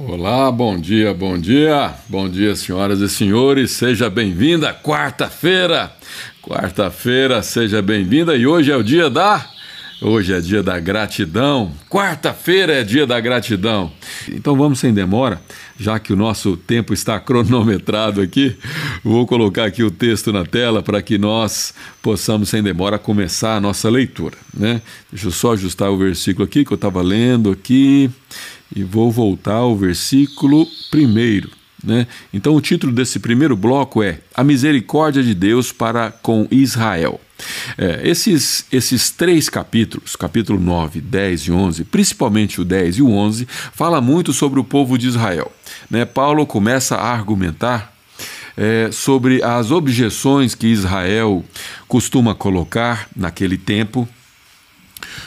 Olá, bom dia, bom dia, bom dia, senhoras e senhores, seja bem-vinda, quarta-feira, quarta-feira, seja bem-vinda e hoje é o dia da. Hoje é dia da gratidão, quarta-feira é dia da gratidão. Então vamos sem demora, já que o nosso tempo está cronometrado aqui, vou colocar aqui o texto na tela para que nós possamos sem demora começar a nossa leitura, né? Deixa eu só ajustar o versículo aqui que eu estava lendo aqui e vou voltar ao versículo primeiro. Né? Então, o título desse primeiro bloco é A Misericórdia de Deus para com Israel. É, esses, esses três capítulos, capítulo 9, 10 e 11, principalmente o 10 e o 11, fala muito sobre o povo de Israel. Né? Paulo começa a argumentar é, sobre as objeções que Israel costuma colocar naquele tempo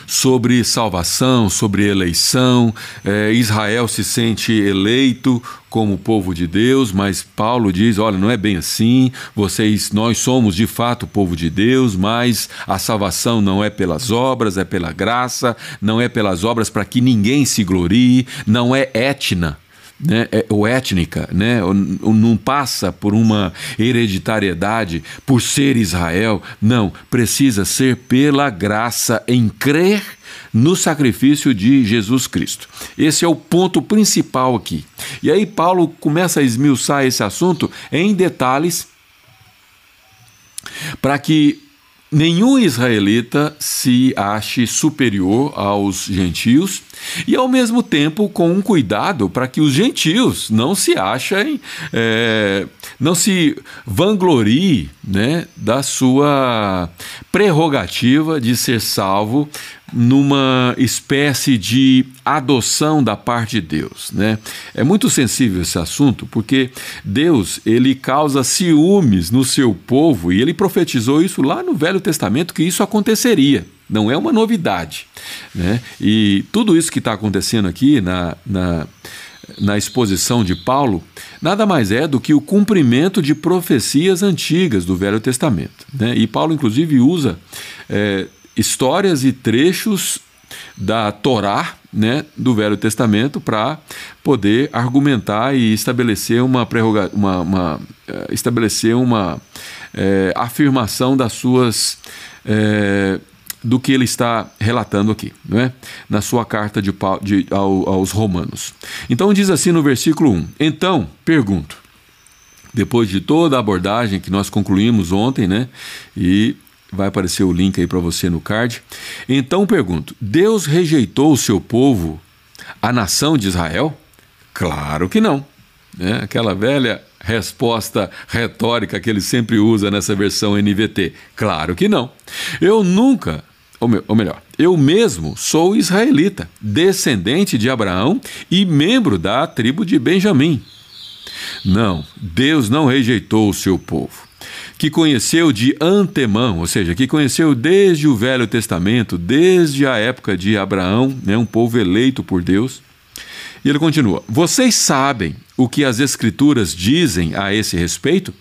sobre salvação, sobre eleição. É, Israel se sente eleito como povo de Deus, mas Paulo diz: olha, não é bem assim. Vocês, nós somos de fato povo de Deus, mas a salvação não é pelas obras, é pela graça, não é pelas obras para que ninguém se glorie, não é etna né, é, ou étnica, né, ou, ou não passa por uma hereditariedade por ser Israel. Não, precisa ser pela graça em crer no sacrifício de Jesus Cristo. Esse é o ponto principal aqui. E aí Paulo começa a esmiuçar esse assunto em detalhes para que nenhum israelita se ache superior aos gentios e, ao mesmo tempo, com um cuidado para que os gentios não se achem, é, não se vangloriem né, da sua prerrogativa de ser salvo numa espécie de adoção da parte de Deus, né? É muito sensível esse assunto porque Deus, ele causa ciúmes no seu povo e ele profetizou isso lá no Velho Testamento que isso aconteceria. Não é uma novidade, né? E tudo isso que está acontecendo aqui na, na na exposição de Paulo, nada mais é do que o cumprimento de profecias antigas do Velho Testamento. Né? E Paulo, inclusive, usa é, histórias e trechos da Torá, né, do Velho Testamento, para poder argumentar e estabelecer uma, uma, uma uh, estabelecer uma é, afirmação das suas é, do que ele está relatando aqui, não é? na sua carta de, de, ao, aos Romanos. Então diz assim no versículo 1: Então, pergunto, depois de toda a abordagem que nós concluímos ontem, né? E Vai aparecer o link aí para você no card. Então pergunto: Deus rejeitou o seu povo, a nação de Israel? Claro que não. É aquela velha resposta retórica que ele sempre usa nessa versão NVT. Claro que não. Eu nunca, ou melhor, eu mesmo sou israelita, descendente de Abraão e membro da tribo de Benjamim. Não, Deus não rejeitou o seu povo que conheceu de antemão, ou seja, que conheceu desde o Velho Testamento, desde a época de Abraão, né, um povo eleito por Deus. E ele continua: Vocês sabem o que as Escrituras dizem a esse respeito?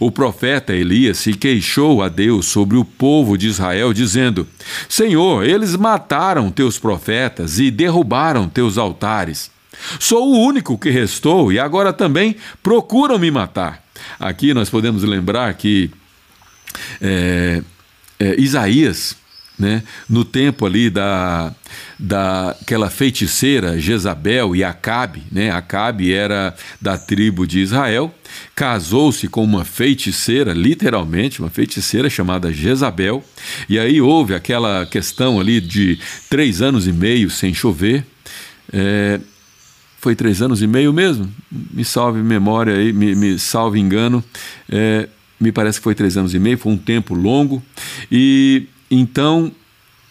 O profeta Elias se queixou a Deus sobre o povo de Israel, dizendo: Senhor, eles mataram teus profetas e derrubaram teus altares. Sou o único que restou e agora também procuram me matar. Aqui nós podemos lembrar que é, é, Isaías, né, no tempo ali da, daquela feiticeira Jezabel e Acabe, né, Acabe era da tribo de Israel, casou-se com uma feiticeira, literalmente, uma feiticeira chamada Jezabel, e aí houve aquela questão ali de três anos e meio sem chover, é, foi três anos e meio mesmo, me salve memória aí, me, me salve engano, é, me parece que foi três anos e meio, foi um tempo longo, e então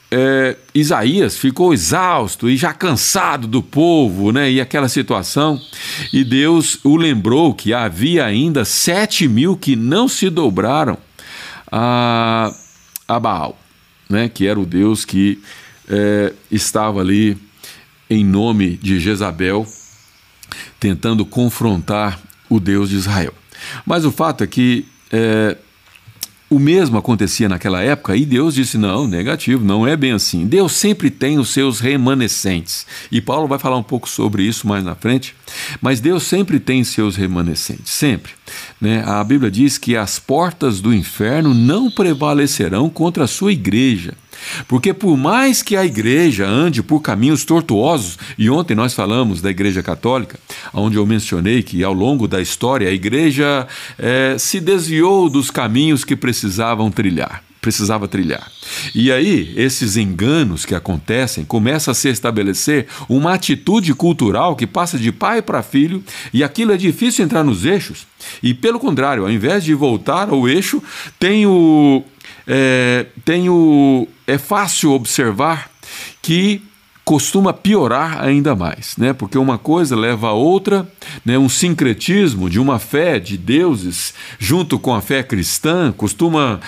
é, Isaías ficou exausto e já cansado do povo, né, e aquela situação, e Deus o lembrou que havia ainda sete mil que não se dobraram a, a Baal, né, que era o Deus que é, estava ali em nome de Jezabel, tentando confrontar o Deus de Israel. Mas o fato é que é, o mesmo acontecia naquela época e Deus disse: não, negativo, não é bem assim. Deus sempre tem os seus remanescentes. E Paulo vai falar um pouco sobre isso mais na frente. Mas Deus sempre tem seus remanescentes, sempre. Né? A Bíblia diz que as portas do inferno não prevalecerão contra a sua igreja. Porque por mais que a igreja ande por caminhos tortuosos, e ontem nós falamos da igreja católica, onde eu mencionei que ao longo da história a igreja é, se desviou dos caminhos que precisavam trilhar precisava trilhar. E aí, esses enganos que acontecem, começa a se estabelecer uma atitude cultural que passa de pai para filho, e aquilo é difícil entrar nos eixos. E pelo contrário, ao invés de voltar ao eixo, tem o, é, tem o, é fácil observar que costuma piorar ainda mais, né? Porque uma coisa leva a outra, né? Um sincretismo de uma fé de deuses junto com a fé cristã costuma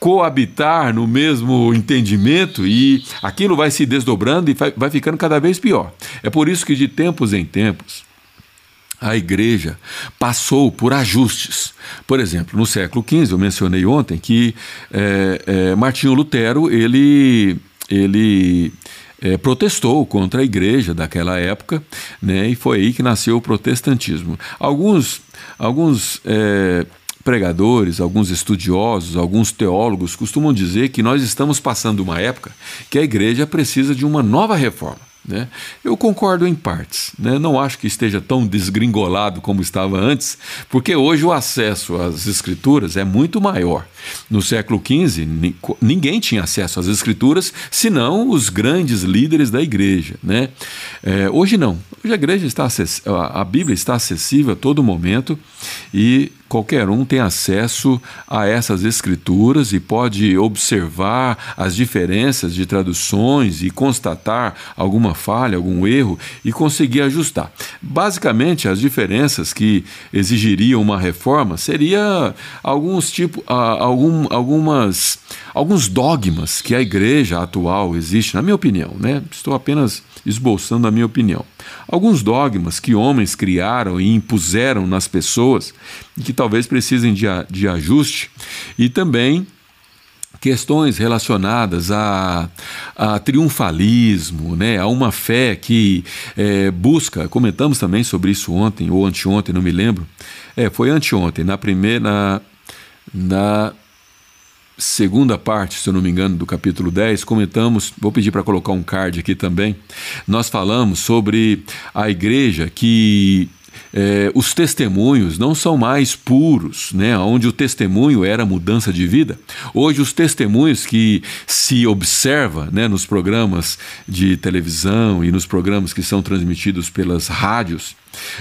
coabitar no mesmo entendimento e aquilo vai se desdobrando e vai ficando cada vez pior. É por isso que de tempos em tempos a igreja passou por ajustes. Por exemplo, no século XV, eu mencionei ontem que é, é, Martinho Lutero ele, ele é, protestou contra a igreja daquela época, né, e foi aí que nasceu o protestantismo. Alguns, alguns é, pregadores, alguns estudiosos, alguns teólogos costumam dizer que nós estamos passando uma época que a igreja precisa de uma nova reforma. Né? Eu concordo em partes. Né? Não acho que esteja tão desgringolado como estava antes, porque hoje o acesso às escrituras é muito maior. No século XV, ninguém tinha acesso às escrituras, senão os grandes líderes da igreja. Né? É, hoje não. Hoje a igreja está a Bíblia está acessível a todo momento e qualquer um tem acesso a essas escrituras e pode observar as diferenças de traduções e constatar alguma falha, algum erro e conseguir ajustar. Basicamente, as diferenças que exigiriam uma reforma seria alguns tipo, algum, algumas alguns dogmas que a igreja atual existe, na minha opinião, né? Estou apenas esboçando a minha opinião. Alguns dogmas que homens criaram e impuseram nas pessoas e que talvez precisem de, de ajuste, e também questões relacionadas a, a, triunfalismo, né, a uma fé que é, busca, comentamos também sobre isso ontem ou anteontem, não me lembro, é, foi anteontem, na primeira, na segunda parte, se eu não me engano, do capítulo 10, comentamos, vou pedir para colocar um card aqui também, nós falamos sobre a igreja que é, os testemunhos não são mais puros, né? onde o testemunho era mudança de vida. Hoje, os testemunhos que se observa né, nos programas de televisão e nos programas que são transmitidos pelas rádios,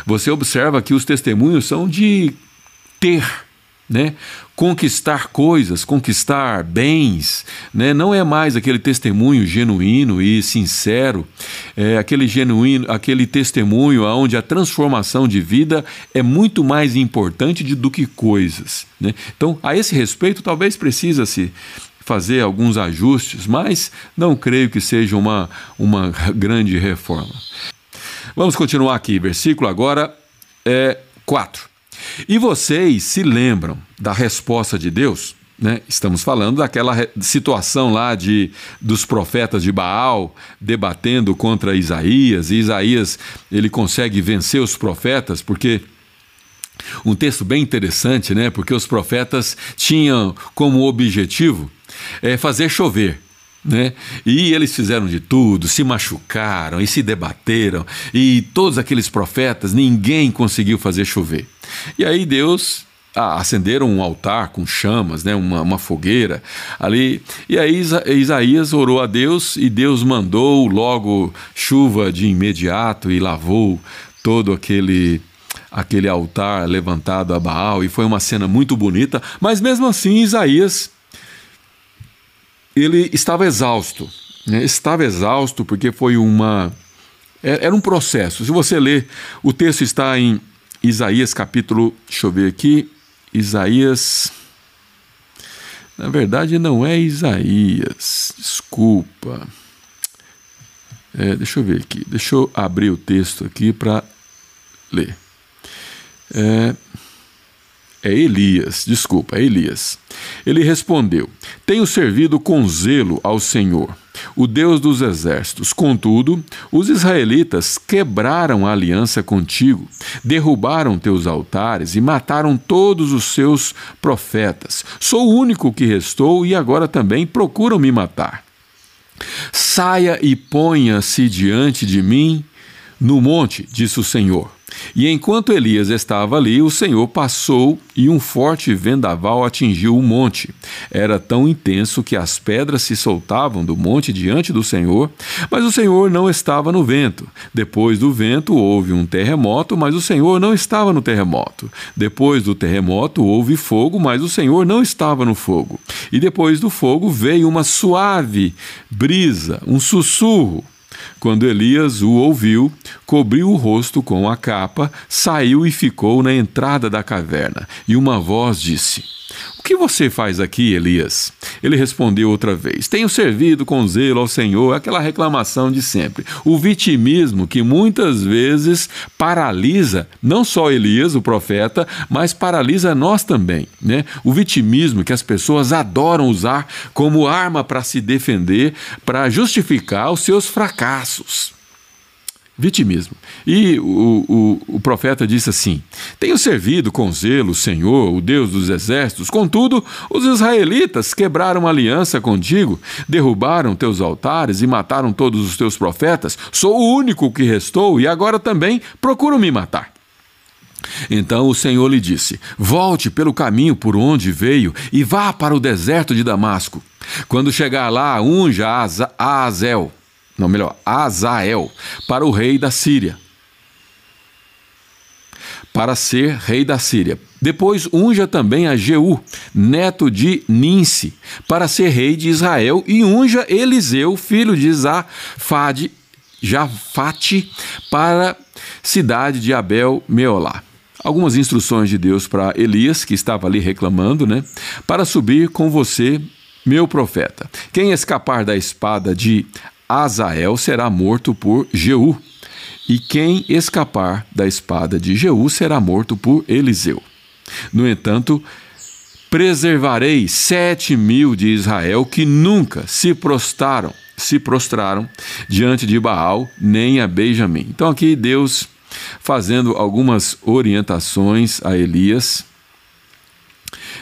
você observa que os testemunhos são de ter né? Conquistar coisas, conquistar bens, né? Não é mais aquele testemunho genuíno e sincero, é aquele genuíno, aquele testemunho onde a transformação de vida é muito mais importante do que coisas, né? Então, a esse respeito, talvez precisa se fazer alguns ajustes, mas não creio que seja uma, uma grande reforma. Vamos continuar aqui, versículo agora é 4. E vocês se lembram da resposta de Deus? Né? Estamos falando daquela situação lá de dos profetas de Baal debatendo contra Isaías, e Isaías ele consegue vencer os profetas porque um texto bem interessante, né? Porque os profetas tinham como objetivo é, fazer chover. Né? E eles fizeram de tudo, se machucaram e se debateram, e todos aqueles profetas, ninguém conseguiu fazer chover. E aí Deus ah, acenderam um altar com chamas, né, uma, uma fogueira ali. E aí Isaías orou a Deus e Deus mandou logo chuva de imediato e lavou todo aquele aquele altar levantado a Baal e foi uma cena muito bonita, mas mesmo assim Isaías ele estava exausto. Né? Estava exausto porque foi uma. É, era um processo. Se você ler, o texto está em Isaías capítulo. Deixa eu ver aqui. Isaías. Na verdade, não é Isaías. Desculpa. É, deixa eu ver aqui. Deixa eu abrir o texto aqui para ler. É, É Elias, desculpa, é Elias. Ele respondeu: Tenho servido com zelo ao Senhor, o Deus dos exércitos. Contudo, os israelitas quebraram a aliança contigo, derrubaram teus altares e mataram todos os seus profetas. Sou o único que restou e agora também procuram me matar. Saia e ponha-se diante de mim no monte, disse o Senhor. E enquanto Elias estava ali, o Senhor passou e um forte vendaval atingiu o monte. Era tão intenso que as pedras se soltavam do monte diante do Senhor, mas o Senhor não estava no vento. Depois do vento houve um terremoto, mas o Senhor não estava no terremoto. Depois do terremoto houve fogo, mas o Senhor não estava no fogo. E depois do fogo veio uma suave brisa, um sussurro. Quando Elias o ouviu, cobriu o rosto com a capa, saiu e ficou na entrada da caverna. E uma voz disse: O que você faz aqui, Elias? Ele respondeu outra vez: Tenho servido com zelo ao Senhor, aquela reclamação de sempre. O vitimismo que muitas vezes paralisa não só Elias, o profeta, mas paralisa nós também. Né? O vitimismo que as pessoas adoram usar como arma para se defender, para justificar os seus fracassos vitimismo. E o, o, o, profeta disse assim: Tenho servido com zelo o Senhor, o Deus dos exércitos, contudo, os israelitas quebraram aliança contigo, derrubaram teus altares e mataram todos os teus profetas. Sou o único que restou e agora também procuram me matar. Então o Senhor lhe disse: Volte pelo caminho por onde veio e vá para o deserto de Damasco. Quando chegar lá, unja Azel não melhor, Azael, para o rei da Síria, para ser rei da Síria. Depois unja também a Jeú, neto de Ninse, para ser rei de Israel, e unja Eliseu, filho de Zafade, Jafate, para cidade de Abel Meolá. Algumas instruções de Deus para Elias, que estava ali reclamando, né? Para subir com você, meu profeta. Quem escapar da espada de Azael será morto por Jeú, e quem escapar da espada de Jeú será morto por Eliseu. No entanto, preservarei sete mil de Israel que nunca se prostraram, se prostraram diante de Baal nem a Benjamim. Então aqui Deus fazendo algumas orientações a Elias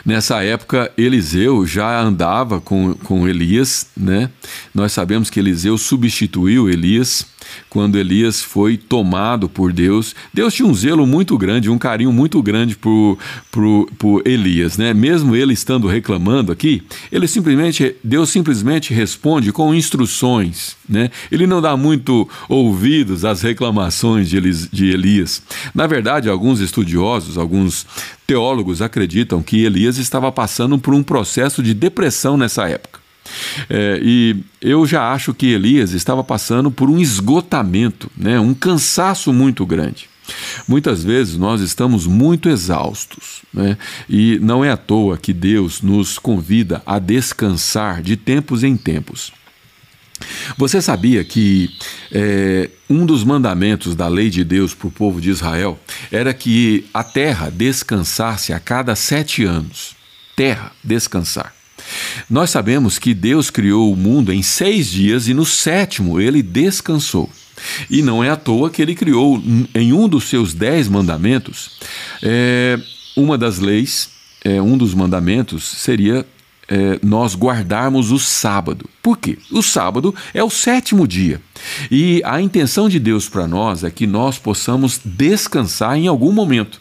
Nessa época, Eliseu já andava com, com Elias, né? Nós sabemos que Eliseu substituiu Elias quando Elias foi tomado por Deus. Deus tinha um zelo muito grande, um carinho muito grande por, por, por Elias, né? Mesmo ele estando reclamando aqui, ele simplesmente, Deus simplesmente responde com instruções, né? Ele não dá muito ouvidos às reclamações de, Elias. Na verdade, alguns estudiosos, alguns teólogos acreditam que Elias estava passando por um processo de depressão nessa época. É, e eu já acho que Elias estava passando por um esgotamento, né, um cansaço muito grande. Muitas vezes nós estamos muito exaustos, né? e não é à toa que Deus nos convida a descansar de tempos em tempos. Você sabia que é, um dos mandamentos da lei de Deus para o povo de Israel era que a terra descansasse a cada sete anos? Terra, descansar. Nós sabemos que Deus criou o mundo em seis dias e no sétimo ele descansou. E não é à toa que ele criou em um dos seus dez mandamentos, é, uma das leis, é, um dos mandamentos seria é, nós guardarmos o sábado. Por quê? O sábado é o sétimo dia. E a intenção de Deus para nós é que nós possamos descansar em algum momento.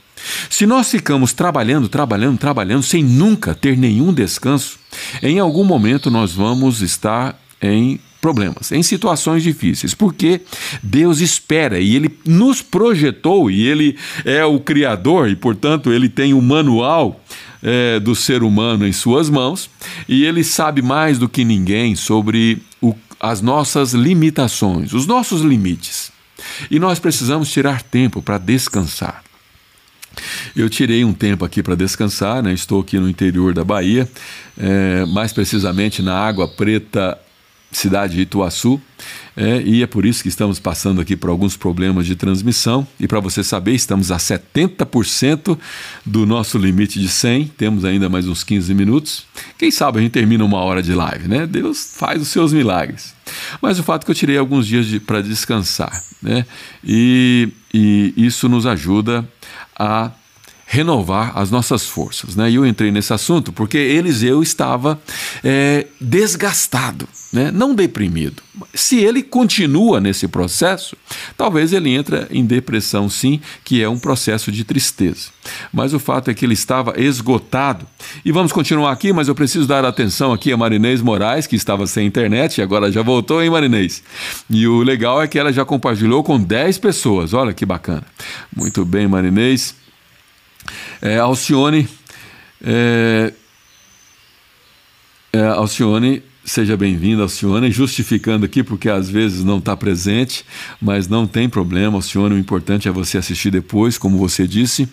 Se nós ficamos trabalhando, trabalhando, trabalhando, sem nunca ter nenhum descanso, em algum momento nós vamos estar em problemas, em situações difíceis, porque Deus espera e Ele nos projetou e Ele é o Criador e, portanto, Ele tem o manual é, do ser humano em Suas mãos e Ele sabe mais do que ninguém sobre o, as nossas limitações, os nossos limites. E nós precisamos tirar tempo para descansar. Eu tirei um tempo aqui para descansar, né? estou aqui no interior da Bahia, é, mais precisamente na Água Preta cidade de Ituaçu. É, e é por isso que estamos passando aqui por alguns problemas de transmissão. E para você saber, estamos a 70% do nosso limite de 100. Temos ainda mais uns 15 minutos. Quem sabe a gente termina uma hora de live, né? Deus faz os seus milagres. Mas o fato é que eu tirei alguns dias de, para descansar, né? E, e isso nos ajuda a renovar as nossas forças. Né? E eu entrei nesse assunto porque Eliseu estava é, desgastado, né? não deprimido. Se ele continua nesse processo, talvez ele entre em depressão, sim, que é um processo de tristeza. Mas o fato é que ele estava esgotado. E vamos continuar aqui, mas eu preciso dar atenção aqui a Marinês Moraes, que estava sem internet e agora já voltou, hein, Marinês? E o legal é que ela já compartilhou com 10 pessoas. Olha que bacana. Muito bem, Marinês. É, Alcione, é, é, Alcione, seja bem-vinda, Alcione, justificando aqui porque às vezes não está presente, mas não tem problema, Alcione, o importante é você assistir depois, como você disse,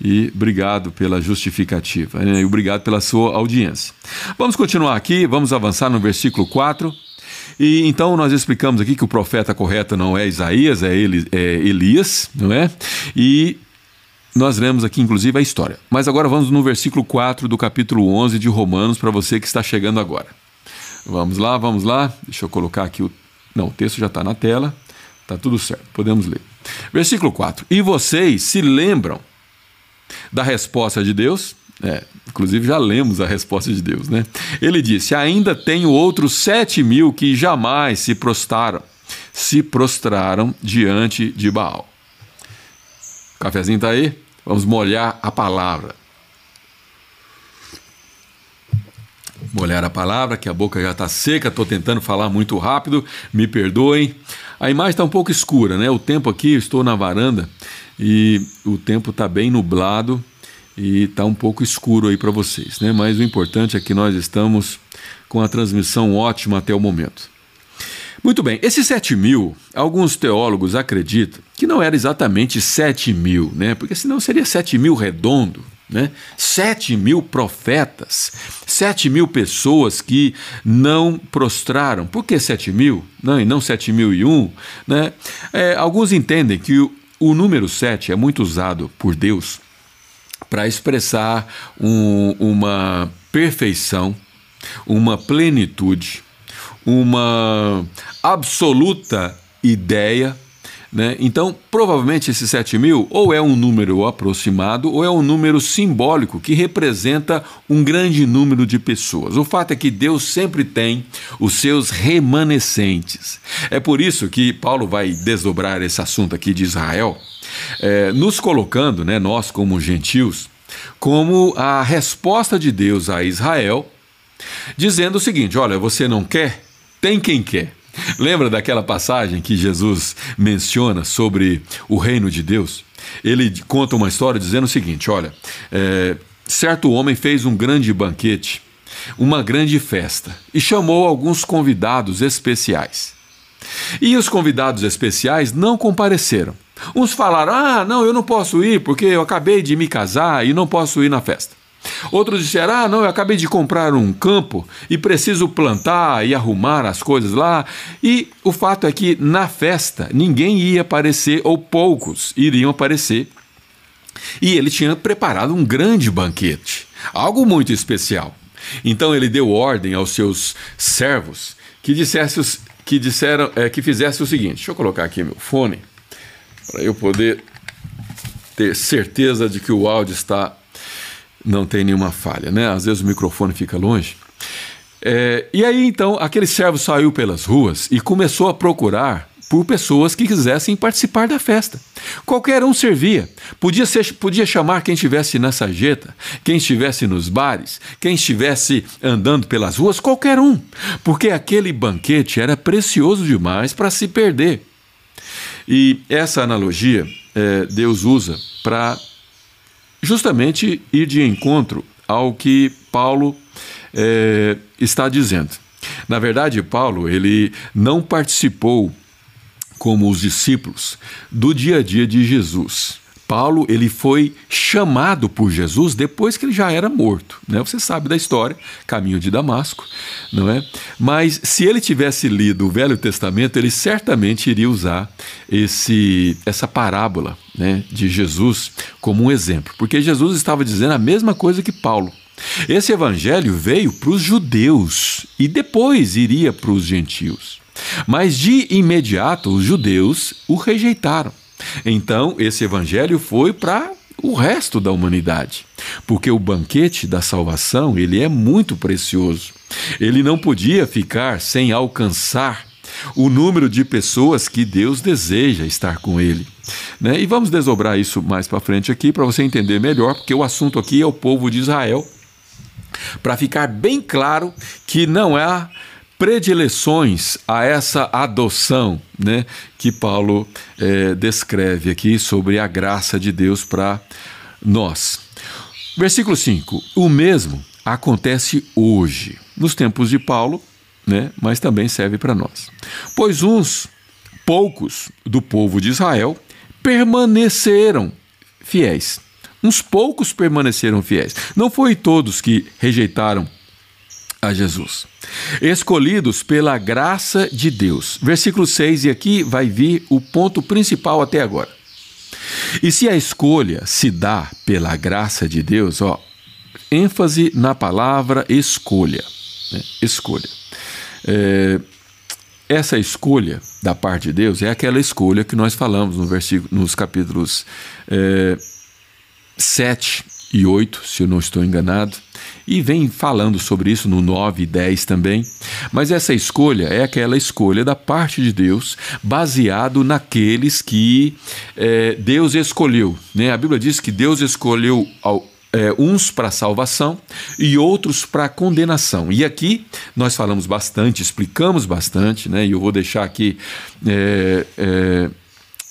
e obrigado pela justificativa, né, e obrigado pela sua audiência. Vamos continuar aqui, vamos avançar no versículo 4. E então nós explicamos aqui que o profeta correto não é Isaías, é, Eli, é Elias, não é? E nós lemos aqui, inclusive, a história. Mas agora vamos no versículo 4 do capítulo 11 de Romanos, para você que está chegando agora. Vamos lá, vamos lá. Deixa eu colocar aqui o. Não, o texto já está na tela. Está tudo certo, podemos ler. Versículo 4. E vocês se lembram da resposta de Deus? É, inclusive já lemos a resposta de Deus, né? Ele disse: Ainda tenho outros sete mil que jamais se prostraram, se prostraram diante de Baal. O cafezinho está aí? Vamos molhar a palavra. Molhar a palavra, que a boca já está seca, estou tentando falar muito rápido, me perdoem. A imagem está um pouco escura, né? O tempo aqui, estou na varanda e o tempo está bem nublado e está um pouco escuro aí para vocês, né? Mas o importante é que nós estamos com a transmissão ótima até o momento. Muito bem, esses 7 mil, alguns teólogos acreditam que não era exatamente 7 mil, né? porque senão seria 7 mil redondo. Né? 7 mil profetas, 7 mil pessoas que não prostraram. Por que 7 mil? Não, e não 7 mil e um? Né? É, alguns entendem que o, o número 7 é muito usado por Deus para expressar um, uma perfeição, uma plenitude, uma absoluta ideia. Né? Então, provavelmente esse 7 mil ou é um número aproximado ou é um número simbólico que representa um grande número de pessoas. O fato é que Deus sempre tem os seus remanescentes. É por isso que Paulo vai desdobrar esse assunto aqui de Israel, é, nos colocando, né, nós como gentios, como a resposta de Deus a Israel, dizendo o seguinte: olha, você não quer? Tem quem quer. Lembra daquela passagem que Jesus menciona sobre o reino de Deus? Ele conta uma história dizendo o seguinte: olha, é, certo homem fez um grande banquete, uma grande festa, e chamou alguns convidados especiais. E os convidados especiais não compareceram. Uns falaram: ah, não, eu não posso ir porque eu acabei de me casar e não posso ir na festa. Outros disseram: Ah, não, eu acabei de comprar um campo e preciso plantar e arrumar as coisas lá. E o fato é que na festa ninguém ia aparecer, ou poucos iriam aparecer. E ele tinha preparado um grande banquete, algo muito especial. Então ele deu ordem aos seus servos que dissesse, que disseram, é, que fizesse o seguinte. Deixa eu colocar aqui meu fone para eu poder ter certeza de que o áudio está não tem nenhuma falha, né? Às vezes o microfone fica longe. É, e aí então aquele servo saiu pelas ruas e começou a procurar por pessoas que quisessem participar da festa. Qualquer um servia. Podia, ser, podia chamar quem estivesse na sarjeta, quem estivesse nos bares, quem estivesse andando pelas ruas, qualquer um. Porque aquele banquete era precioso demais para se perder. E essa analogia é, Deus usa para justamente ir de encontro ao que Paulo é, está dizendo. Na verdade, Paulo ele não participou como os discípulos do dia a dia de Jesus. Paulo ele foi chamado por Jesus depois que ele já era morto, né? Você sabe da história, caminho de Damasco, não é? Mas se ele tivesse lido o Velho Testamento, ele certamente iria usar esse essa parábola, né, de Jesus como um exemplo, porque Jesus estava dizendo a mesma coisa que Paulo. Esse evangelho veio para os judeus e depois iria para os gentios. Mas de imediato os judeus o rejeitaram. Então, esse evangelho foi para o resto da humanidade, porque o banquete da salvação, ele é muito precioso. Ele não podia ficar sem alcançar o número de pessoas que Deus deseja estar com ele. Né? E vamos desdobrar isso mais para frente aqui para você entender melhor, porque o assunto aqui é o povo de Israel, para ficar bem claro que não é predileções a essa adoção né, que Paulo é, descreve aqui sobre a graça de Deus para nós. Versículo 5: O mesmo acontece hoje, nos tempos de Paulo, né, mas também serve para nós. Pois uns poucos do povo de Israel permaneceram fiéis. Uns poucos permaneceram fiéis. Não foi todos que rejeitaram a Jesus. Escolhidos pela graça de Deus. Versículo 6, e aqui vai vir o ponto principal até agora. E se a escolha se dá pela graça de Deus, ó, ênfase na palavra escolha. Né? Escolha. É, essa escolha da parte de Deus é aquela escolha que nós falamos no versículo, nos capítulos é, 7 e 8, se eu não estou enganado, e vem falando sobre isso no 9 e 10 também. Mas essa escolha é aquela escolha da parte de Deus, baseado naqueles que é, Deus escolheu. Né? A Bíblia diz que Deus escolheu ao, é, uns para salvação e outros para condenação. E aqui nós falamos bastante, explicamos bastante, né? e eu vou deixar aqui é,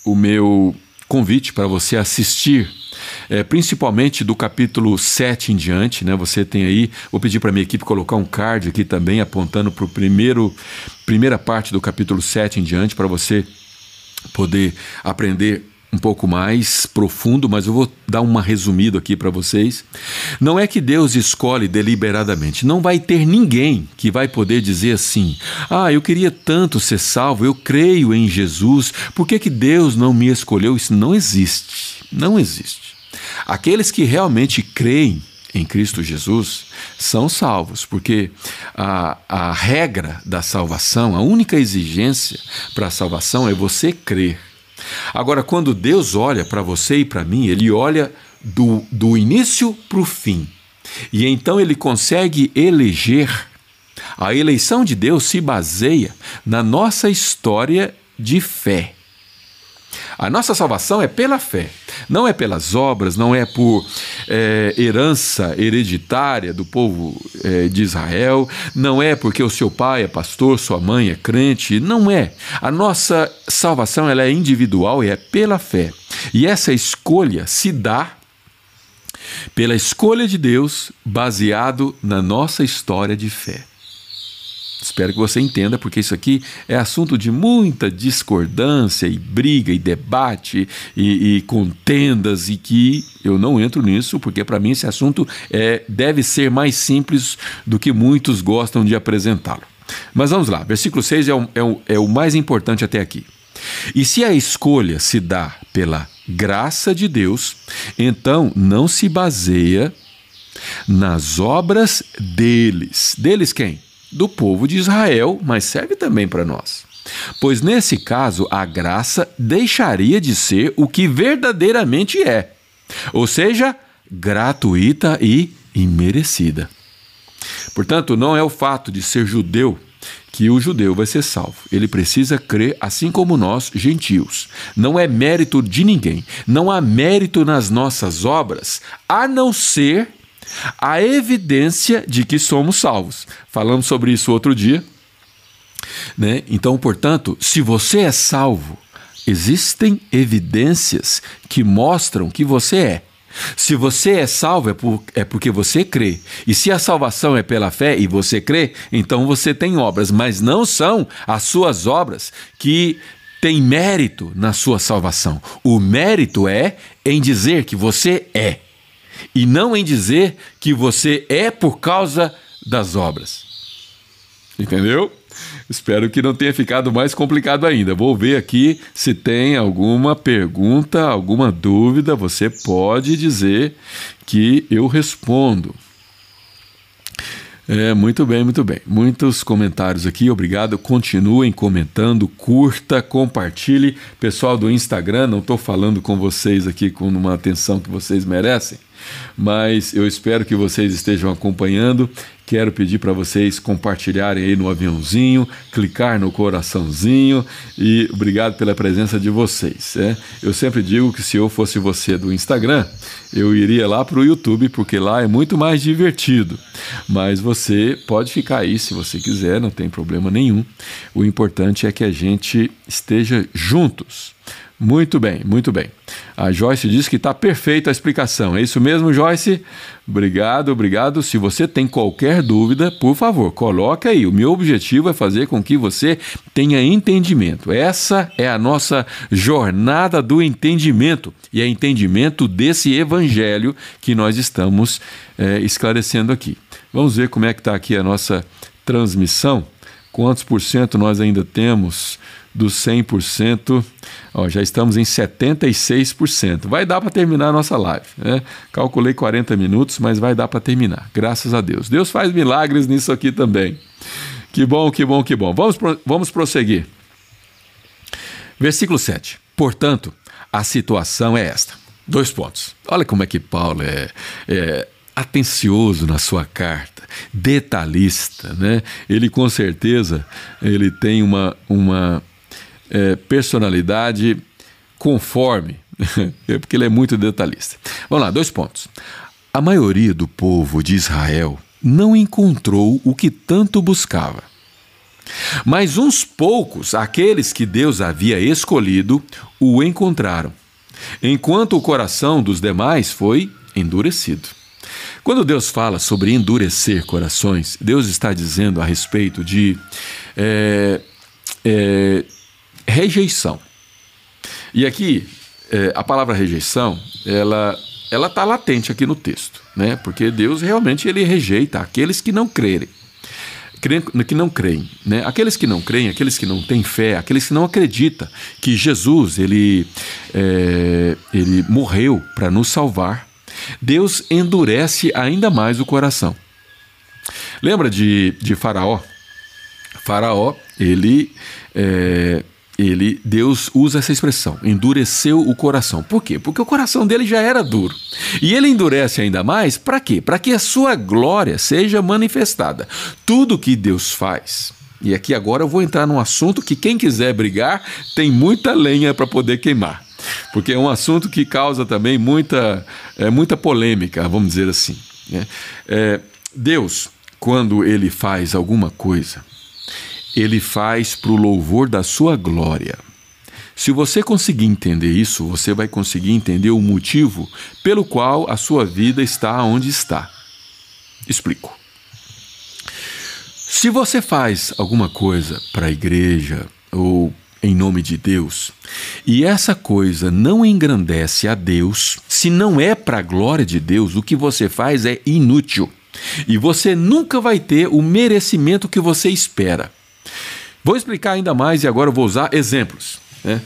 o meu convite para você assistir é, principalmente do capítulo 7 em diante, né? Você tem aí, vou pedir para minha equipe colocar um card aqui também apontando para primeiro primeira parte do capítulo 7 em diante para você poder aprender um pouco mais profundo, mas eu vou dar uma resumida aqui para vocês. Não é que Deus escolhe deliberadamente. Não vai ter ninguém que vai poder dizer assim: "Ah, eu queria tanto ser salvo, eu creio em Jesus, por que que Deus não me escolheu?" Isso não existe. Não existe. Aqueles que realmente creem em Cristo Jesus são salvos, porque a, a regra da salvação, a única exigência para a salvação é você crer. Agora, quando Deus olha para você e para mim, Ele olha do, do início para o fim. E então Ele consegue eleger. A eleição de Deus se baseia na nossa história de fé. A nossa salvação é pela fé, não é pelas obras, não é por é, herança hereditária do povo é, de Israel, não é porque o seu pai é pastor, sua mãe é crente, não é. A nossa salvação ela é individual e é pela fé. E essa escolha se dá pela escolha de Deus baseado na nossa história de fé. Espero que você entenda, porque isso aqui é assunto de muita discordância e briga e debate e, e contendas e que eu não entro nisso, porque para mim esse assunto é, deve ser mais simples do que muitos gostam de apresentá-lo. Mas vamos lá, versículo 6 é o, é, o, é o mais importante até aqui. E se a escolha se dá pela graça de Deus, então não se baseia nas obras deles. Deles quem? Do povo de Israel, mas serve também para nós. Pois nesse caso, a graça deixaria de ser o que verdadeiramente é, ou seja, gratuita e imerecida. Portanto, não é o fato de ser judeu que o judeu vai ser salvo. Ele precisa crer assim como nós, gentios. Não é mérito de ninguém. Não há mérito nas nossas obras, a não ser a evidência de que somos salvos. Falamos sobre isso outro dia. Né? Então, portanto, se você é salvo, existem evidências que mostram que você é. Se você é salvo, é, por, é, porque você crê. E se a salvação é pela fé e você crê, então você tem obras, mas não são as suas obras que tem mérito na sua salvação. O mérito é em dizer que você é, e não em dizer que você é por causa das obras. Entendeu? Espero que não tenha ficado mais complicado ainda. Vou ver aqui se tem alguma pergunta, alguma dúvida. Você pode dizer que eu respondo. É, muito bem, muito bem. Muitos comentários aqui, obrigado. Continuem comentando, curta, compartilhe. Pessoal do Instagram, não estou falando com vocês aqui com uma atenção que vocês merecem, mas eu espero que vocês estejam acompanhando Quero pedir para vocês compartilharem aí no aviãozinho, clicar no coraçãozinho e obrigado pela presença de vocês. É? Eu sempre digo que se eu fosse você do Instagram, eu iria lá para o YouTube, porque lá é muito mais divertido. Mas você pode ficar aí se você quiser, não tem problema nenhum. O importante é que a gente esteja juntos. Muito bem, muito bem. A Joyce diz que está perfeita a explicação. É isso mesmo, Joyce? Obrigado, obrigado. Se você tem qualquer dúvida, por favor, coloque aí. O meu objetivo é fazer com que você tenha entendimento. Essa é a nossa jornada do entendimento e é entendimento desse evangelho que nós estamos é, esclarecendo aqui. Vamos ver como é que está aqui a nossa transmissão. Quantos por cento nós ainda temos? dos 100%, ó, já estamos em 76%. Vai dar para terminar a nossa live. Né? Calculei 40 minutos, mas vai dar para terminar, graças a Deus. Deus faz milagres nisso aqui também. Que bom, que bom, que bom. Vamos, vamos prosseguir. Versículo 7. Portanto, a situação é esta. Dois pontos. Olha como é que Paulo é, é atencioso na sua carta, detalhista, né? Ele com certeza ele tem uma, uma é, personalidade conforme, é porque ele é muito detalhista. Vamos lá, dois pontos. A maioria do povo de Israel não encontrou o que tanto buscava. Mas uns poucos, aqueles que Deus havia escolhido, o encontraram, enquanto o coração dos demais foi endurecido. Quando Deus fala sobre endurecer corações, Deus está dizendo a respeito de é, é, rejeição. E aqui, é, a palavra rejeição, ela ela está latente aqui no texto, né? Porque Deus realmente ele rejeita aqueles que não crerem, que não creem, né? Aqueles que não creem, aqueles que não têm fé, aqueles que não acreditam que Jesus ele é, ele morreu para nos salvar. Deus endurece ainda mais o coração. Lembra de, de Faraó? Faraó ele é, ele, Deus usa essa expressão, endureceu o coração. Por quê? Porque o coração dele já era duro. E ele endurece ainda mais, para quê? Para que a sua glória seja manifestada. Tudo que Deus faz. E aqui agora eu vou entrar num assunto que quem quiser brigar tem muita lenha para poder queimar. Porque é um assunto que causa também muita, é, muita polêmica, vamos dizer assim. Né? É, Deus, quando ele faz alguma coisa, ele faz para o louvor da sua glória. Se você conseguir entender isso, você vai conseguir entender o motivo pelo qual a sua vida está onde está. Explico. Se você faz alguma coisa para a igreja ou em nome de Deus, e essa coisa não engrandece a Deus, se não é para a glória de Deus, o que você faz é inútil. E você nunca vai ter o merecimento que você espera. Vou explicar ainda mais e agora vou usar exemplos. Né?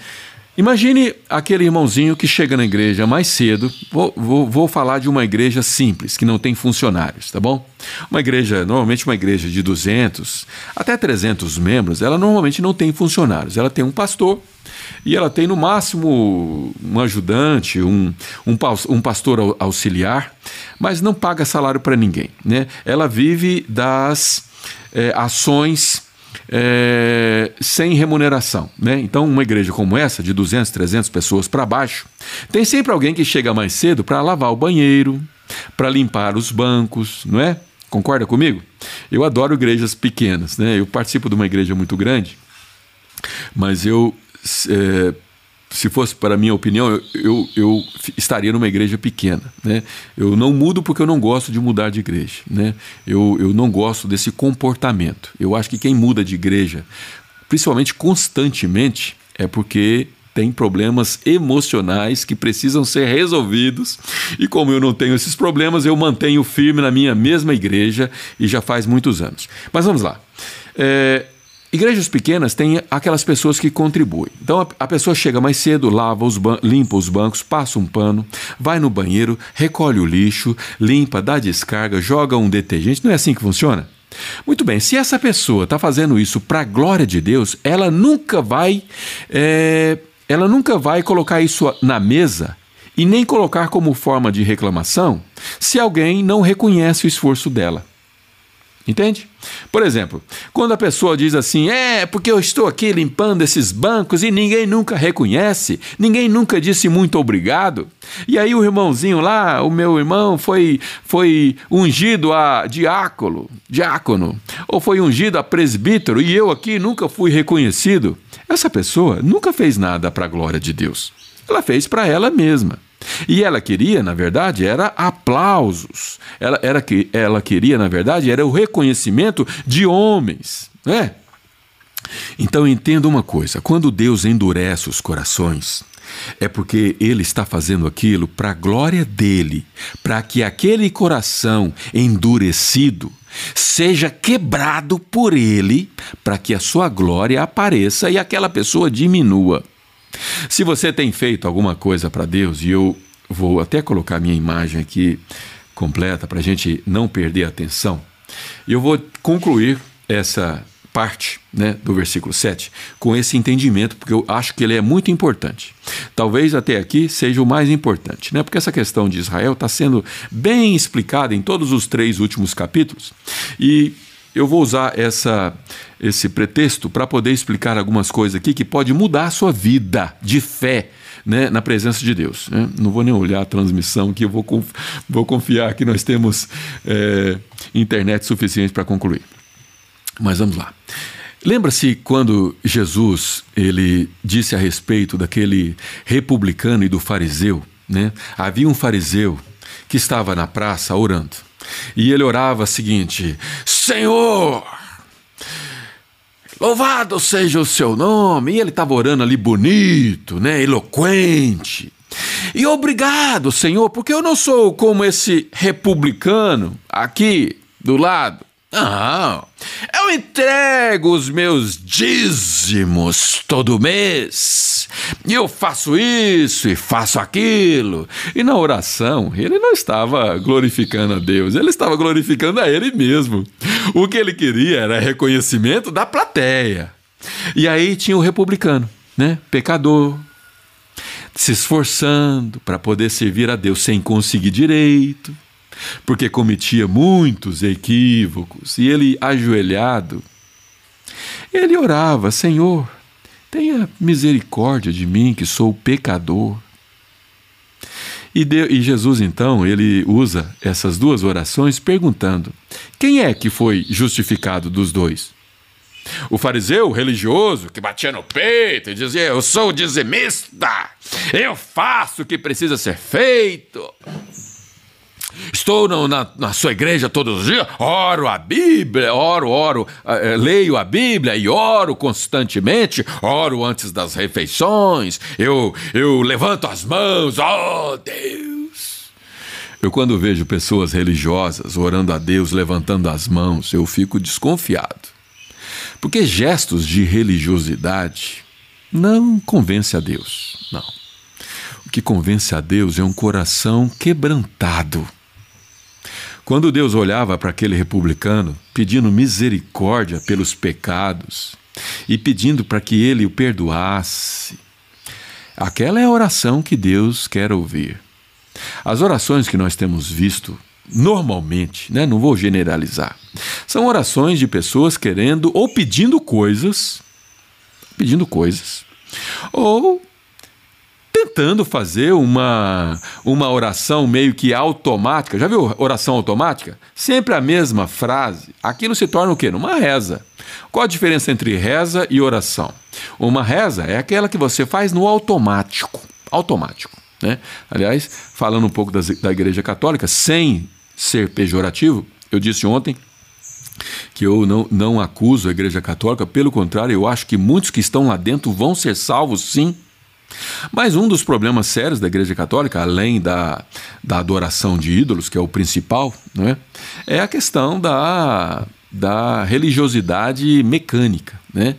Imagine aquele irmãozinho que chega na igreja mais cedo. Vou, vou, vou, falar de uma igreja simples, que não tem funcionários, tá bom? Uma igreja, normalmente uma igreja de 200 até 300 membros, ela normalmente não tem funcionários. Ela tem um pastor e ela tem no máximo um ajudante, um, um, um pastor auxiliar, mas não paga salário para ninguém. Né? Ela vive das é, ações é, sem remuneração. Né? Então, uma igreja como essa, de 200, 300 pessoas para baixo, tem sempre alguém que chega mais cedo para lavar o banheiro, para limpar os bancos, não é? Concorda comigo? Eu adoro igrejas pequenas, né? Eu participo de uma igreja muito grande, mas eu é, se fosse para minha opinião, eu, eu, eu, estaria numa igreja pequena. Né? Eu não mudo porque eu não gosto de mudar de igreja. Né? Eu, eu não gosto desse comportamento. Eu acho que quem muda de igreja, principalmente constantemente, é porque tem problemas emocionais que precisam ser resolvidos. E como eu não tenho esses problemas, eu mantenho firme na minha mesma igreja e já faz muitos anos. Mas vamos lá. É, Igrejas pequenas têm aquelas pessoas que contribuem. Então a, pessoa chega mais cedo, lava os limpa os bancos, passa um pano, vai no banheiro, recolhe o lixo, limpa, dá descarga, joga um detergente. Não é assim que funciona? Muito bem, se essa pessoa está fazendo isso para a glória de Deus, ela nunca vai, é, ela nunca vai colocar isso na mesa e nem colocar como forma de reclamação se alguém não reconhece o esforço dela. Entende? Por exemplo, quando a pessoa diz assim, é porque eu estou aqui limpando esses bancos e ninguém nunca reconhece, ninguém nunca disse muito obrigado. E aí o irmãozinho lá, o meu irmão, foi, foi ungido a diácono, diácono, ou foi ungido a presbítero e eu aqui nunca fui reconhecido. Essa pessoa nunca fez nada para a glória de Deus. Ela fez para ela mesma. E ela queria, na verdade, era aplausos. Ela, era, ela queria, na verdade, era o reconhecimento de homens. Né? Então entenda uma coisa: quando Deus endurece os corações, é porque Ele está fazendo aquilo para a glória dele, para que aquele coração endurecido seja quebrado por Ele, para que a sua glória apareça e aquela pessoa diminua. Se você tem feito alguma coisa para Deus, e eu vou até colocar minha imagem aqui completa para a gente não perder a atenção, eu vou concluir essa parte né, do versículo 7 com esse entendimento, porque eu acho que ele é muito importante. Talvez até aqui seja o mais importante, né, porque essa questão de Israel está sendo bem explicada em todos os três últimos capítulos e eu vou usar essa, esse pretexto para poder explicar algumas coisas aqui que pode mudar a sua vida de fé né, na presença de Deus. Né? Não vou nem olhar a transmissão, que eu vou, conf vou confiar que nós temos é, internet suficiente para concluir. Mas vamos lá. Lembra-se quando Jesus ele disse a respeito daquele republicano e do fariseu? Né? Havia um fariseu que estava na praça orando. E ele orava o seguinte: Senhor, louvado seja o seu nome. E ele estava orando ali bonito, né, eloquente. E obrigado, Senhor, porque eu não sou como esse republicano aqui do lado. Não, eu entrego os meus dízimos todo mês. E eu faço isso e faço aquilo. E na oração, ele não estava glorificando a Deus, ele estava glorificando a ele mesmo. O que ele queria era reconhecimento da plateia. E aí tinha o republicano, né? Pecador, se esforçando para poder servir a Deus sem conseguir direito porque cometia muitos equívocos, e ele, ajoelhado, ele orava: Senhor, tenha misericórdia de mim, que sou pecador. E, e Jesus, então, ele usa essas duas orações perguntando: quem é que foi justificado dos dois? O fariseu religioso que batia no peito e dizia: Eu sou dizimista, eu faço o que precisa ser feito. Estou no, na, na, sua igreja todos os dias, oro a Bíblia, oro, oro, uh, leio a Bíblia e oro constantemente, oro antes das refeições, eu, eu levanto as mãos, oh Deus. Eu, quando vejo pessoas religiosas orando a Deus, levantando as mãos, eu fico desconfiado. Porque gestos de religiosidade não convence a Deus, não. O que convence a Deus é um coração quebrantado quando Deus olhava para aquele republicano, pedindo misericórdia pelos pecados e pedindo para que ele o perdoasse, aquela é a oração que Deus quer ouvir. As orações que nós temos visto normalmente, né, não vou generalizar, são orações de pessoas querendo ou pedindo coisas, pedindo coisas, ou tentando fazer uma, uma oração meio que automática. Já viu oração automática? Sempre a mesma frase. Aquilo se torna o quê? Uma reza. Qual a diferença entre reza e oração? Uma reza é aquela que você faz no automático. Automático. Né? Aliás, falando um pouco das, da Igreja Católica, sem ser pejorativo, eu disse ontem que eu não, não acuso a Igreja Católica, pelo contrário, eu acho que muitos que estão lá dentro vão ser salvos sim. Mas um dos problemas sérios da Igreja Católica, além da, da adoração de ídolos, que é o principal, né, é a questão da, da religiosidade mecânica. Né?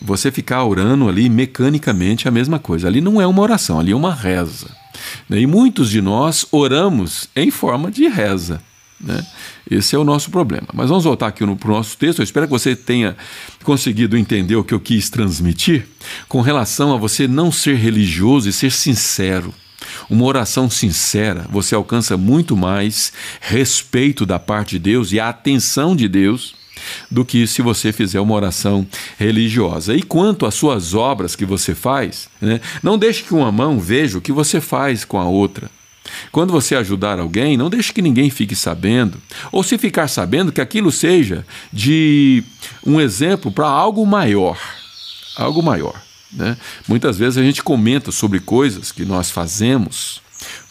Você ficar orando ali mecanicamente é a mesma coisa. Ali não é uma oração, ali é uma reza. Né? E muitos de nós oramos em forma de reza. Né? Esse é o nosso problema. Mas vamos voltar aqui para o nosso texto. Eu espero que você tenha conseguido entender o que eu quis transmitir com relação a você não ser religioso e ser sincero. Uma oração sincera, você alcança muito mais respeito da parte de Deus e a atenção de Deus do que se você fizer uma oração religiosa. E quanto às suas obras que você faz, né, não deixe que uma mão veja o que você faz com a outra. Quando você ajudar alguém, não deixe que ninguém fique sabendo, ou se ficar sabendo, que aquilo seja de um exemplo para algo maior. Algo maior. Né? Muitas vezes a gente comenta sobre coisas que nós fazemos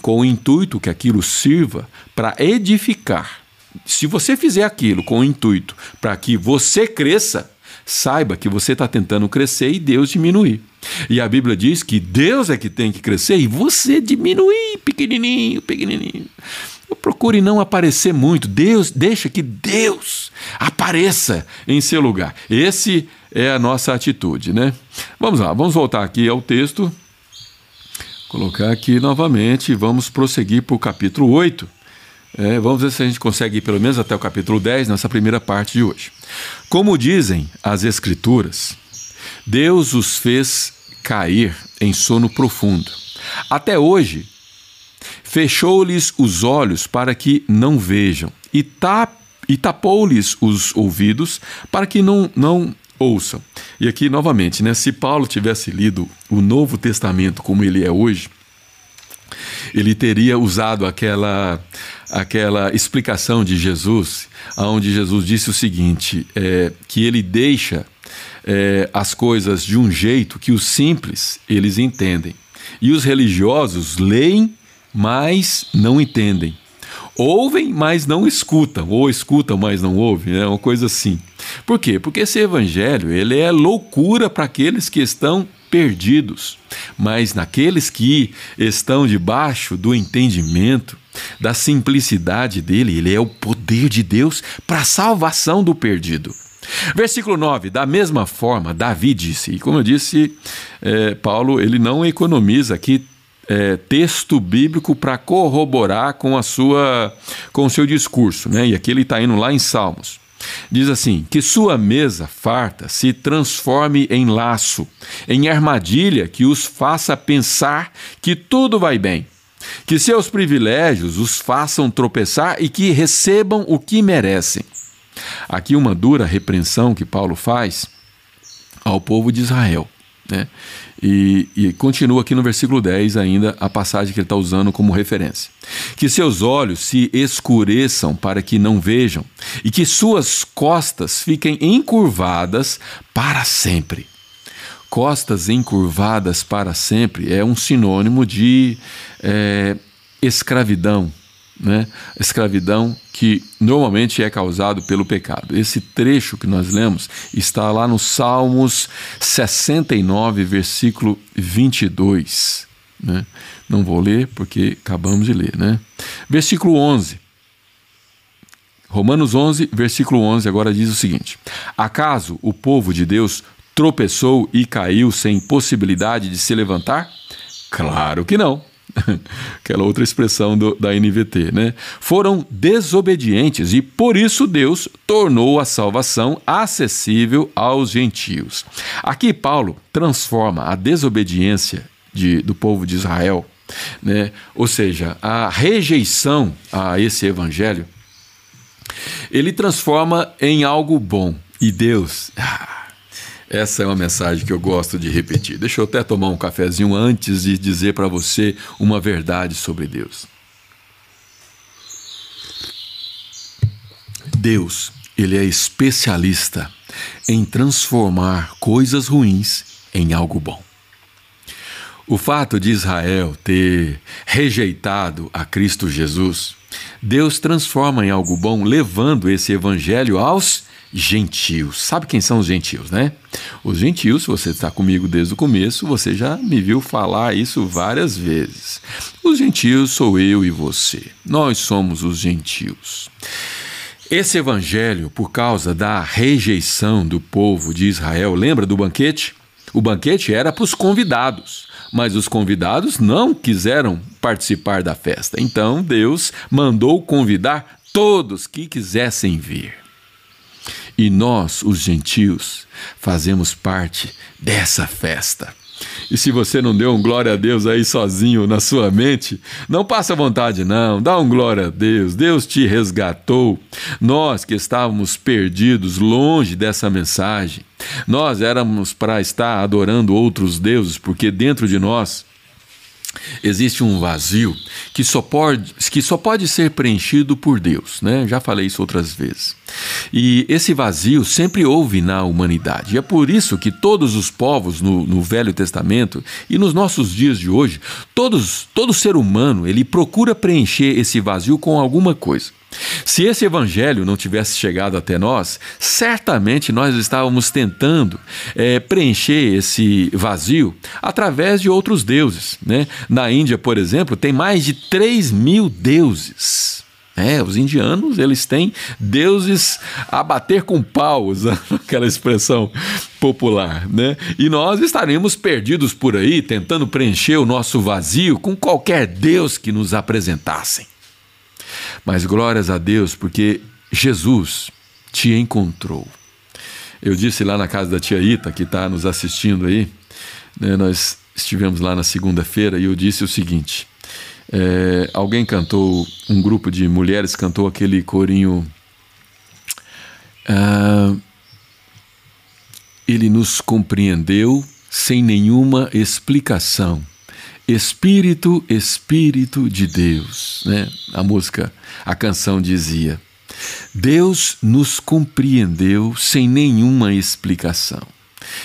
com o intuito que aquilo sirva para edificar. Se você fizer aquilo com o intuito para que você cresça, saiba que você está tentando crescer e Deus diminuir. E a Bíblia diz que Deus é que tem que crescer e você diminuir, pequenininho, pequenininho. Procure não aparecer muito. Deus deixa que Deus apareça em seu lugar. Esse é a nossa atitude, né? Vamos lá, vamos voltar aqui ao texto. Colocar aqui novamente, vamos prosseguir para o capítulo 8. É, vamos ver se a gente consegue ir pelo menos até o capítulo 10 nessa primeira parte de hoje. Como dizem as Escrituras, Deus os fez cair em sono profundo. Até hoje, fechou-lhes os olhos para que não vejam, e, tap, e tapou-lhes os ouvidos para que não, não ouçam. E aqui, novamente, né, se Paulo tivesse lido o Novo Testamento como ele é hoje, ele teria usado aquela, aquela explicação de Jesus, onde Jesus disse o seguinte: é, que ele deixa é, as coisas de um jeito que os simples eles entendem. E os religiosos leem, mas não entendem. Ouvem, mas não escutam, ou escutam, mas não ouvem, é né? uma coisa assim. Por quê? Porque esse evangelho ele é loucura para aqueles que estão perdidos, mas naqueles que estão debaixo do entendimento, da simplicidade dele, ele é o poder de Deus para a salvação do perdido. Versículo 9: Da mesma forma, Davi disse, e como eu disse, é, Paulo ele não economiza aqui é, texto bíblico para corroborar com a sua com o seu discurso, né? E aqui ele está indo lá em Salmos. Diz assim: que sua mesa farta se transforme em laço, em armadilha que os faça pensar que tudo vai bem, que seus privilégios os façam tropeçar e que recebam o que merecem. Aqui uma dura repreensão que Paulo faz ao povo de Israel. Né? E, e, continua aqui no versículo 10 ainda a passagem que ele está usando como referência. Que seus olhos se escureçam para que não vejam, e que suas costas fiquem encurvadas para sempre. Costas encurvadas para sempre é um sinônimo de é, escravidão, né? escravidão que normalmente é causado pelo pecado. Esse trecho que nós lemos está lá no Salmos 69, versículo 22. Né? Não vou ler porque acabamos de ler. Né? Versículo 11. Romanos 11, versículo 11, agora diz o seguinte: Acaso o povo de Deus tropeçou e caiu sem possibilidade de se levantar? Claro que não. aquela outra expressão do, da NVT, né? Foram desobedientes e por isso Deus tornou a salvação acessível aos gentios. Aqui Paulo transforma a desobediência de, do povo de Israel, né? Ou seja, a rejeição a esse evangelho, ele transforma em algo bom. E Deus, ah, essa é uma mensagem que eu gosto de repetir. Deixa eu até tomar um cafezinho antes de dizer para você uma verdade sobre Deus. Deus, ele é especialista em transformar coisas ruins em algo bom. O fato de Israel ter rejeitado a Cristo Jesus, Deus transforma em algo bom, levando esse evangelho aos gentios. Sabe quem são os gentios, né? Os gentios, se você está comigo desde o começo, você já me viu falar isso várias vezes. Os gentios sou eu e você. Nós somos os gentios. Esse evangelho, por causa da rejeição do povo de Israel, lembra do banquete? O banquete era para os convidados, mas os convidados não quiseram participar da festa. Então Deus mandou convidar todos que quisessem vir. E nós, os gentios, fazemos parte dessa festa. E se você não deu um glória a Deus aí sozinho na sua mente, não passa vontade não, dá um glória a Deus. Deus te resgatou. Nós que estávamos perdidos longe dessa mensagem, nós éramos para estar adorando outros deuses, porque dentro de nós existe um vazio que só pode, que só pode ser preenchido por Deus, né? Já falei isso outras vezes. E esse vazio sempre houve na humanidade. E é por isso que todos os povos no, no Velho Testamento e nos nossos dias de hoje, todos, todo ser humano ele procura preencher esse vazio com alguma coisa. Se esse evangelho não tivesse chegado até nós, certamente nós estávamos tentando é, preencher esse vazio através de outros deuses. Né? Na Índia, por exemplo, tem mais de 3 mil deuses. É, os indianos, eles têm deuses a bater com pau, usando aquela expressão popular, né? E nós estaremos perdidos por aí, tentando preencher o nosso vazio com qualquer deus que nos apresentassem. Mas glórias a Deus, porque Jesus te encontrou. Eu disse lá na casa da tia Ita, que está nos assistindo aí, né, nós estivemos lá na segunda-feira e eu disse o seguinte: é, alguém cantou, um grupo de mulheres cantou aquele corinho. Ah, ele nos compreendeu sem nenhuma explicação Espírito, Espírito de Deus, né? A música, a canção dizia: Deus nos compreendeu sem nenhuma explicação.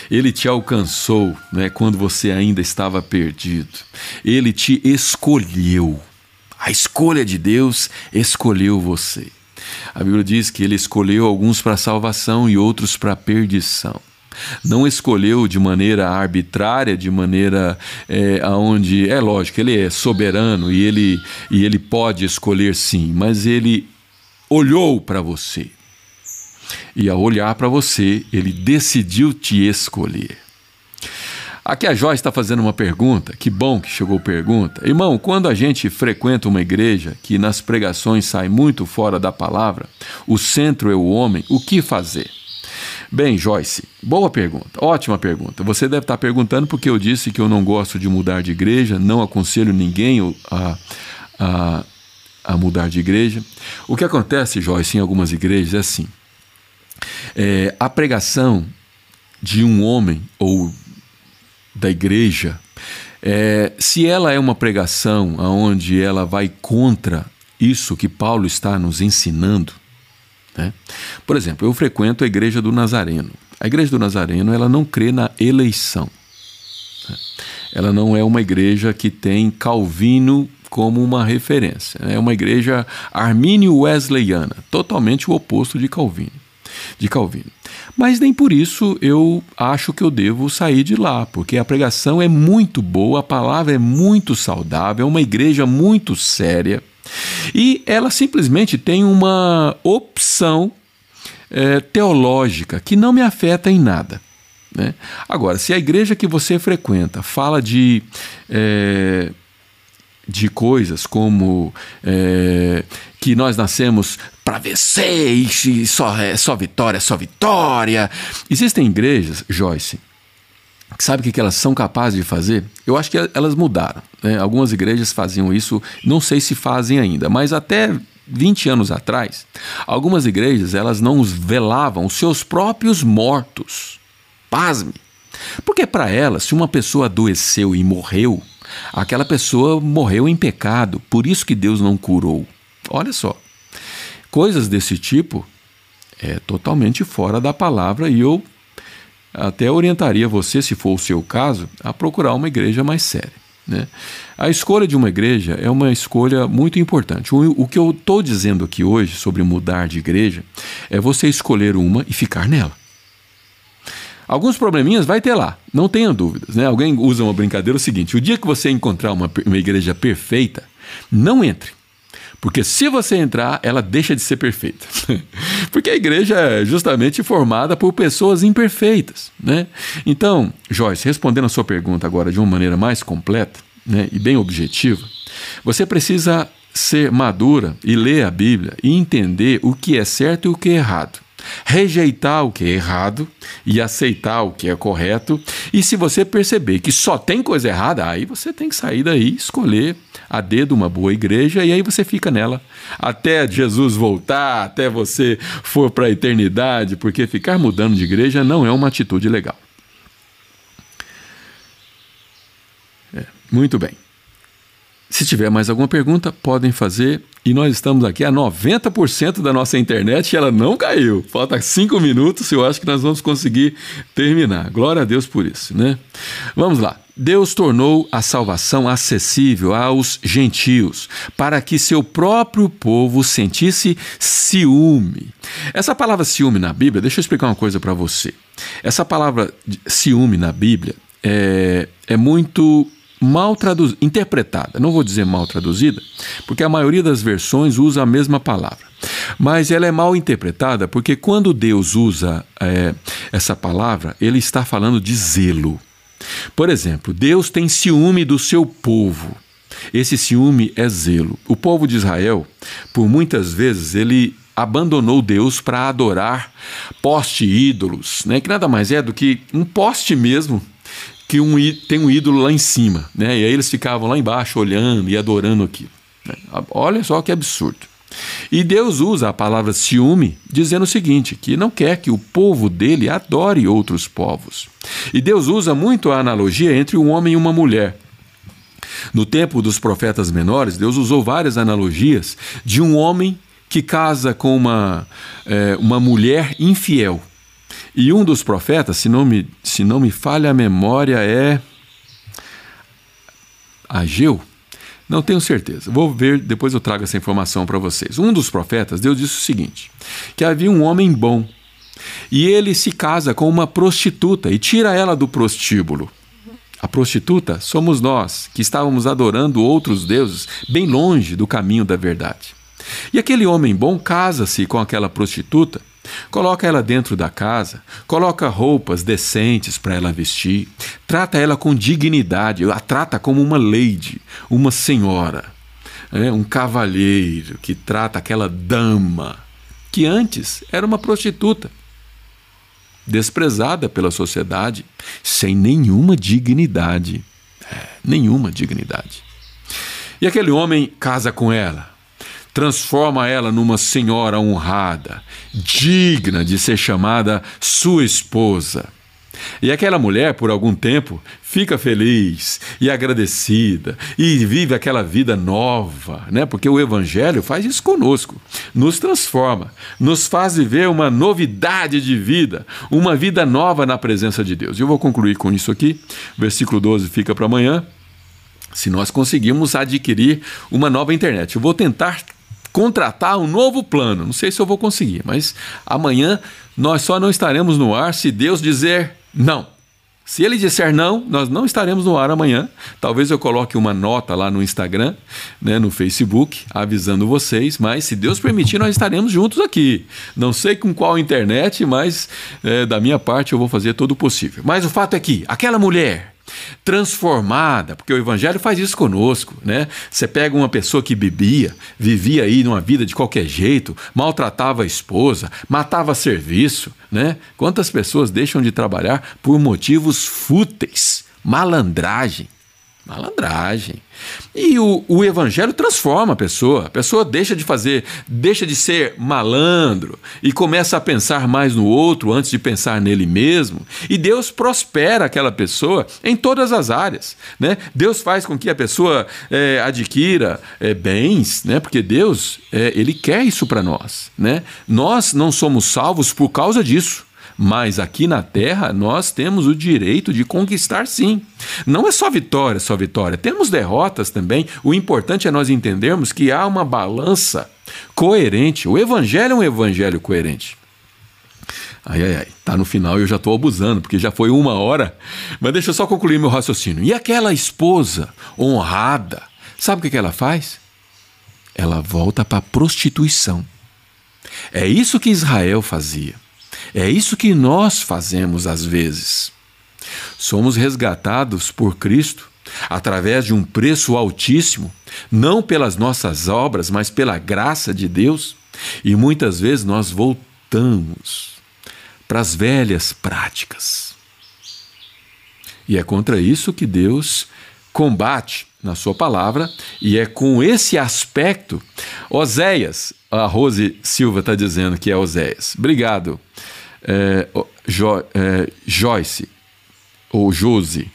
Ele te alcançou né, quando você ainda estava perdido. Ele te escolheu. A escolha de Deus escolheu você. A Bíblia diz que ele escolheu alguns para salvação e outros para perdição não escolheu de maneira arbitrária, de maneira é, aonde é lógico ele é soberano e ele e ele pode escolher sim, mas ele olhou para você e ao olhar para você ele decidiu te escolher. Aqui a Joyce está fazendo uma pergunta, que bom que chegou pergunta. Irmão, quando a gente frequenta uma igreja que nas pregações sai muito fora da palavra, o centro é o homem, o que fazer? Bem, Joyce, boa pergunta, ótima pergunta. Você deve estar perguntando porque eu disse que eu não gosto de mudar de igreja, não aconselho ninguém a, a, a mudar de igreja. O que acontece, Joyce, em algumas igrejas é assim: é, a pregação de um homem ou da igreja, é, se ela é uma pregação onde ela vai contra isso que Paulo está nos ensinando, né? Por exemplo, eu frequento a igreja do Nazareno. A igreja do Nazareno ela não crê na eleição. Né? Ela não é uma igreja que tem Calvino como uma referência. É uma igreja armínio-wesleyana, totalmente o oposto de Calvino. De Calvino. Mas nem por isso eu acho que eu devo sair de lá, porque a pregação é muito boa, a palavra é muito saudável, é uma igreja muito séria e ela simplesmente tem uma opção é, teológica que não me afeta em nada. Né? Agora, se a igreja que você frequenta fala de. É, de coisas como é, que nós nascemos para vencer e só, é só vitória, só vitória. Existem igrejas, Joyce, Sabe o que elas são capazes de fazer? Eu acho que elas mudaram. Né? Algumas igrejas faziam isso, não sei se fazem ainda, mas até 20 anos atrás, algumas igrejas elas não velavam seus próprios mortos. Pasme! Porque para elas, se uma pessoa adoeceu e morreu, aquela pessoa morreu em pecado, por isso que Deus não curou. Olha só. Coisas desse tipo é totalmente fora da palavra e eu até orientaria você, se for o seu caso, a procurar uma igreja mais séria. Né? A escolha de uma igreja é uma escolha muito importante. O, o que eu estou dizendo aqui hoje sobre mudar de igreja é você escolher uma e ficar nela. Alguns probleminhas vai ter lá, não tenha dúvidas. Né? Alguém usa uma brincadeira o seguinte: o dia que você encontrar uma, uma igreja perfeita, não entre. Porque se você entrar, ela deixa de ser perfeita. Porque a igreja é justamente formada por pessoas imperfeitas. Né? Então, Joyce, respondendo a sua pergunta agora de uma maneira mais completa né, e bem objetiva, você precisa ser madura e ler a Bíblia e entender o que é certo e o que é errado rejeitar o que é errado e aceitar o que é correto. E se você perceber que só tem coisa errada, aí você tem que sair daí, escolher a dedo uma boa igreja e aí você fica nela até Jesus voltar, até você for para a eternidade, porque ficar mudando de igreja não é uma atitude legal. É, muito bem. Se tiver mais alguma pergunta, podem fazer. E nós estamos aqui a 90% da nossa internet e ela não caiu. Falta cinco minutos e eu acho que nós vamos conseguir terminar. Glória a Deus por isso, né? Vamos lá. Deus tornou a salvação acessível aos gentios, para que seu próprio povo sentisse ciúme. Essa palavra ciúme na Bíblia, deixa eu explicar uma coisa para você. Essa palavra ciúme na Bíblia é, é muito mal traduzida, interpretada. Não vou dizer mal traduzida, porque a maioria das versões usa a mesma palavra. Mas ela é mal interpretada porque quando Deus usa é, essa palavra, ele está falando de zelo. Por exemplo, Deus tem ciúme do seu povo. Esse ciúme é zelo. O povo de Israel, por muitas vezes, ele abandonou Deus para adorar poste ídolos, né? que nada mais é do que um poste mesmo que um, tem um ídolo lá em cima, né? E aí eles ficavam lá embaixo olhando e adorando aquilo. Né? Olha só que absurdo. E Deus usa a palavra ciúme dizendo o seguinte: que não quer que o povo dele adore outros povos. E Deus usa muito a analogia entre um homem e uma mulher. No tempo dos profetas menores, Deus usou várias analogias de um homem que casa com uma, é, uma mulher infiel. E um dos profetas, se não me, se não me falha a memória, é Ageu. Não tenho certeza. Vou ver, depois eu trago essa informação para vocês. Um dos profetas, Deus disse o seguinte: que havia um homem bom e ele se casa com uma prostituta e tira ela do prostíbulo. A prostituta somos nós, que estávamos adorando outros deuses bem longe do caminho da verdade. E aquele homem bom casa-se com aquela prostituta Coloca ela dentro da casa, coloca roupas decentes para ela vestir, trata ela com dignidade, a trata como uma lady, uma senhora, é, um cavalheiro que trata aquela dama que antes era uma prostituta, desprezada pela sociedade, sem nenhuma dignidade. É, nenhuma dignidade. E aquele homem casa com ela, transforma ela numa senhora honrada, digna de ser chamada sua esposa. E aquela mulher, por algum tempo, fica feliz e agradecida e vive aquela vida nova, né? Porque o Evangelho faz isso conosco, nos transforma, nos faz viver uma novidade de vida, uma vida nova na presença de Deus. Eu vou concluir com isso aqui. versículo 12 fica para amanhã. Se nós conseguirmos adquirir uma nova internet, eu vou tentar contratar um novo plano. Não sei se eu vou conseguir, mas amanhã nós só não estaremos no ar se Deus dizer não. Se ele disser não, nós não estaremos no ar amanhã. Talvez eu coloque uma nota lá no Instagram, né, no Facebook, avisando vocês. Mas se Deus permitir, nós estaremos juntos aqui. Não sei com qual internet, mas é, da minha parte eu vou fazer todo o possível. Mas o fato é que aquela mulher transformada, porque o evangelho faz isso conosco, né? Você pega uma pessoa que bebia, vivia aí numa vida de qualquer jeito, maltratava a esposa, matava serviço, né? Quantas pessoas deixam de trabalhar por motivos fúteis, malandragem, Malandragem. E o, o evangelho transforma a pessoa. A pessoa deixa de fazer, deixa de ser malandro e começa a pensar mais no outro antes de pensar nele mesmo. E Deus prospera aquela pessoa em todas as áreas. Né? Deus faz com que a pessoa é, adquira é, bens, né? porque Deus é, ele quer isso para nós. Né? Nós não somos salvos por causa disso Mas aqui na terra nós temos o direito de conquistar sim. Não é só vitória, só vitória. Temos derrotas também. O importante é nós entendermos que há uma balança coerente. O evangelho é um evangelho coerente. Ai, ai, ai, tá no final e eu já estou abusando, porque já foi uma hora. Mas deixa eu só concluir meu raciocínio. E aquela esposa honrada, sabe o que, que ela faz? Ela volta para a prostituição. É isso que Israel fazia. É isso que nós fazemos às vezes. Somos resgatados por Cristo através de um preço altíssimo, não pelas nossas obras, mas pela graça de Deus, e muitas vezes nós voltamos para as velhas práticas. E é contra isso que Deus combate na sua palavra, e é com esse aspecto. Oséias, a Rose Silva está dizendo que é Oséias. Obrigado, é, jo, é, Joyce, ou Josi,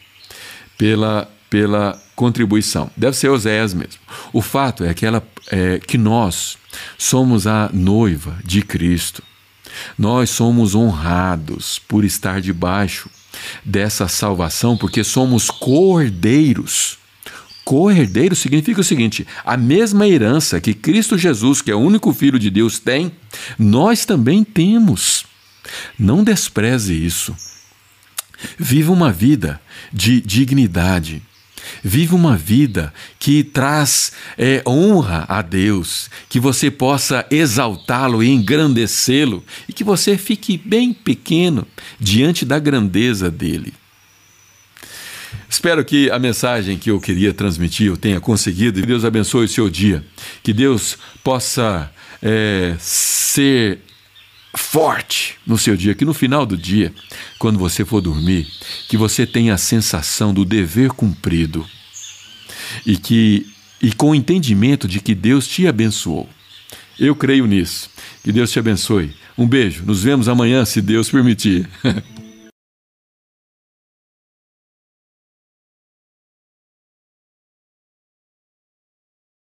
pela, pela contribuição. Deve ser Oséias mesmo. O fato é que, ela, é, que nós somos a noiva de Cristo. Nós somos honrados por estar debaixo dessa salvação, porque somos cordeiros. Co-herdeiro significa o seguinte: a mesma herança que Cristo Jesus, que é o único Filho de Deus, tem, nós também temos. Não despreze isso. Viva uma vida de dignidade, Viva uma vida que traz é, honra a Deus, que você possa exaltá-lo e engrandecê-lo e que você fique bem pequeno diante da grandeza dele. Espero que a mensagem que eu queria transmitir eu tenha conseguido. Que Deus abençoe o seu dia. Que Deus possa é, ser forte no seu dia, que no final do dia, quando você for dormir, que você tenha a sensação do dever cumprido e que e com o entendimento de que Deus te abençoou. Eu creio nisso. Que Deus te abençoe. Um beijo. Nos vemos amanhã, se Deus permitir.